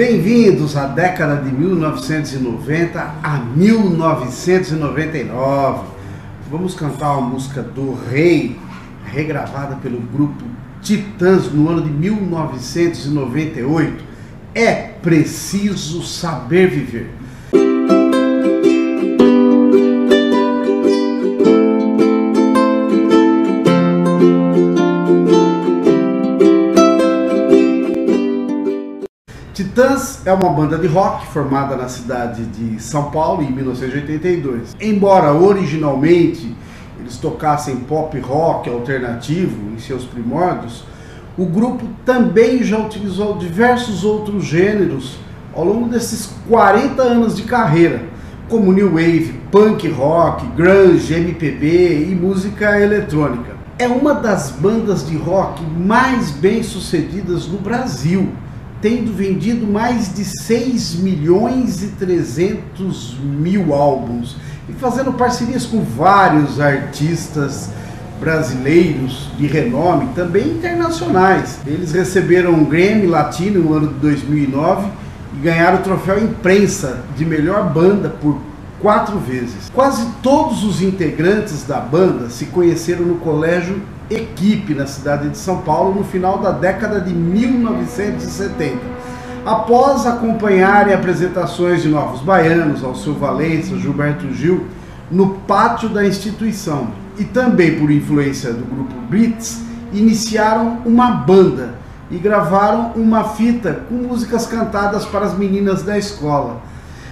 Bem-vindos à década de 1990 a 1999. Vamos cantar uma música do Rei, regravada pelo grupo Titãs no ano de 1998. É preciso saber viver. Titãs é uma banda de rock formada na cidade de São Paulo em 1982. Embora originalmente eles tocassem pop rock alternativo em seus primórdios, o grupo também já utilizou diversos outros gêneros ao longo desses 40 anos de carreira, como new wave, punk rock, grunge, MPB e música eletrônica. É uma das bandas de rock mais bem sucedidas no Brasil tendo vendido mais de 6 milhões e 300 mil álbuns e fazendo parcerias com vários artistas brasileiros de renome, também internacionais. Eles receberam um Grammy Latino no ano de 2009 e ganharam o troféu imprensa de melhor banda por quatro vezes. Quase todos os integrantes da banda se conheceram no colégio Equipe, na cidade de São Paulo, no final da década de 1970. Após acompanharem apresentações de Novos Baianos, Alceu Valença, Gilberto Gil, no pátio da instituição, e também por influência do grupo Brits, iniciaram uma banda e gravaram uma fita com músicas cantadas para as meninas da escola.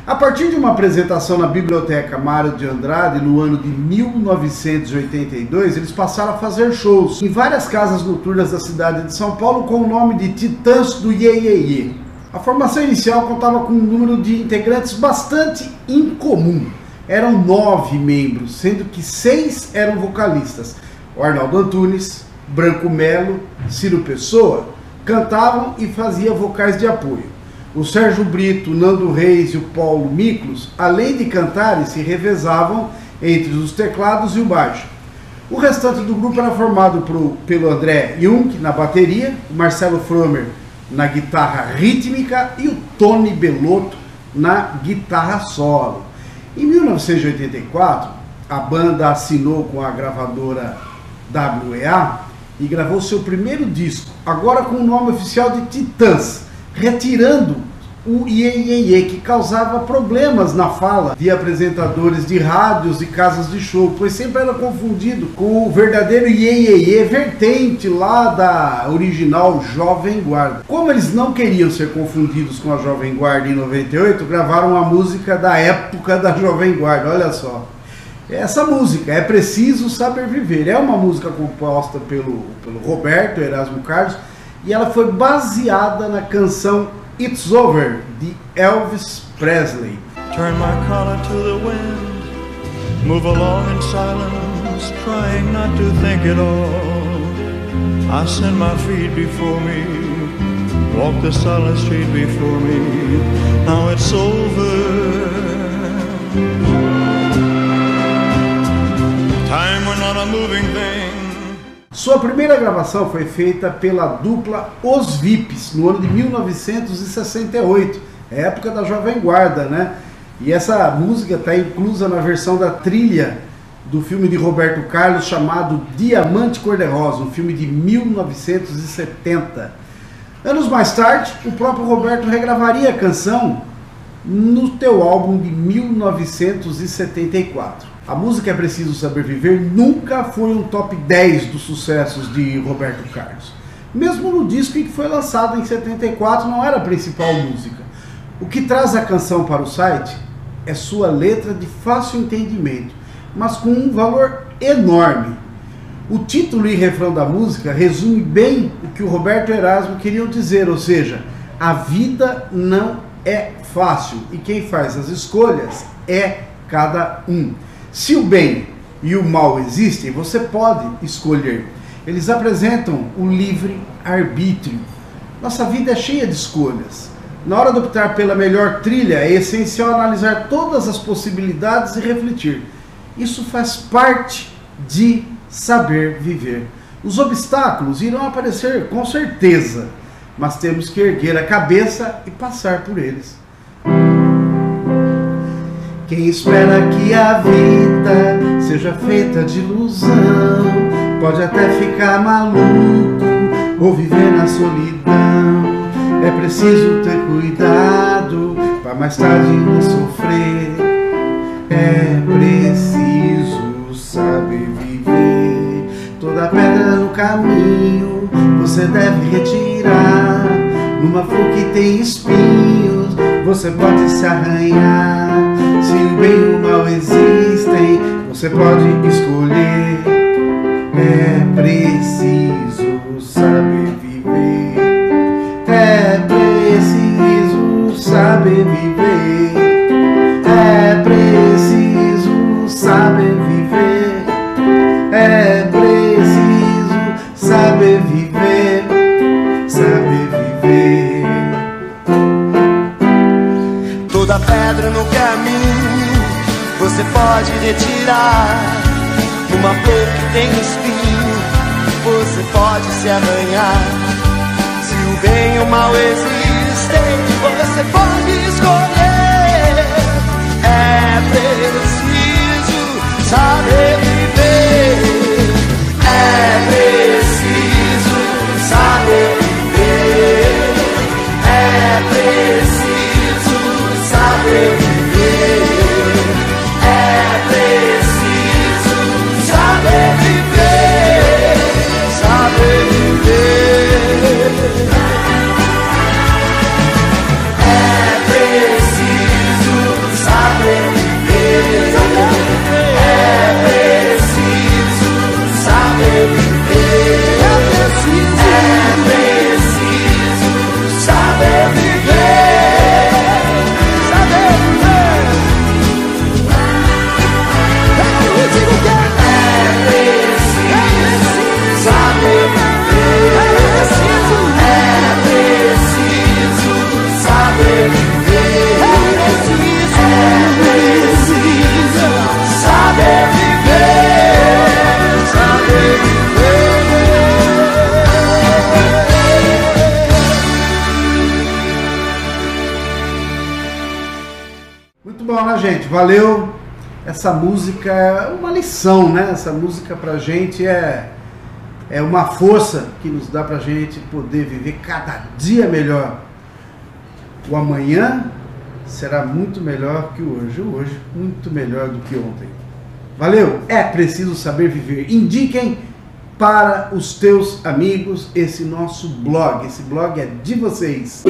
A partir de uma apresentação na Biblioteca Mário de Andrade no ano de 1982, eles passaram a fazer shows em várias casas noturnas da cidade de São Paulo com o nome de Titãs do Ye, Ye, Ye. A formação inicial contava com um número de integrantes bastante incomum. Eram nove membros, sendo que seis eram vocalistas. O Arnaldo Antunes, Branco Melo, Ciro Pessoa cantavam e faziam vocais de apoio. O Sérgio Brito, Nando Reis e o Paulo Miklos, além de cantarem, se revezavam entre os teclados e o baixo. O restante do grupo era formado por, pelo André Jung na bateria, o Marcelo Fromer na guitarra rítmica e o Tony Belotto na guitarra solo. Em 1984, a banda assinou com a gravadora WEA e gravou seu primeiro disco, agora com o nome oficial de Titãs retirando o iê, que causava problemas na fala de apresentadores de rádios e casas de show, pois sempre era confundido com o verdadeiro iê, vertente lá da original Jovem Guarda. Como eles não queriam ser confundidos com a Jovem Guarda em 98, gravaram a música da época da Jovem Guarda, olha só. Essa música, É Preciso Saber Viver, é uma música composta pelo, pelo Roberto Erasmo Carlos, e ela foi baseada na canção It's Over de Elvis Presley. Turn my collar to the wind, move along in silence, trying not to think it all. I send my feet before me, walk the silent street before me. Now it's over. Time we're not a moving thing. Sua primeira gravação foi feita pela dupla Os Vips, no ano de 1968, época da Jovem Guarda, né? E essa música está inclusa na versão da trilha do filme de Roberto Carlos chamado Diamante Cor-de-Rosa, um filme de 1970. Anos mais tarde, o próprio Roberto regravaria a canção no teu álbum de 1974. A música É Preciso Saber Viver nunca foi um top 10 dos sucessos de Roberto Carlos. Mesmo no disco que foi lançado em 74, não era a principal música. O que traz a canção para o site é sua letra de fácil entendimento, mas com um valor enorme. O título e refrão da música resume bem o que o Roberto Erasmo queria dizer, ou seja, a vida não é fácil e quem faz as escolhas é cada um. Se o bem e o mal existem, você pode escolher. Eles apresentam o livre arbítrio. Nossa vida é cheia de escolhas. Na hora de optar pela melhor trilha, é essencial analisar todas as possibilidades e refletir. Isso faz parte de saber viver. Os obstáculos irão aparecer com certeza, mas temos que erguer a cabeça e passar por eles. Quem espera que a vida seja feita de ilusão, pode até ficar maluco ou viver na solidão. É preciso ter cuidado para mais tarde não sofrer. É preciso saber viver. Toda pedra no caminho você deve retirar. Numa flor que tem espinhos, você pode se arranhar. Se bem e o mal existem, você pode escolher. Se arranhar. Se o bem e o mal existem, você pode escolher. Viver. Gente? Valeu. Essa música é uma lição, né? Essa música pra gente é, é uma força que nos dá pra gente poder viver cada dia melhor. O amanhã será muito melhor que o hoje. Hoje, muito melhor do que ontem. Valeu! É preciso saber viver. Indiquem para os teus amigos esse nosso blog. Esse blog é de vocês.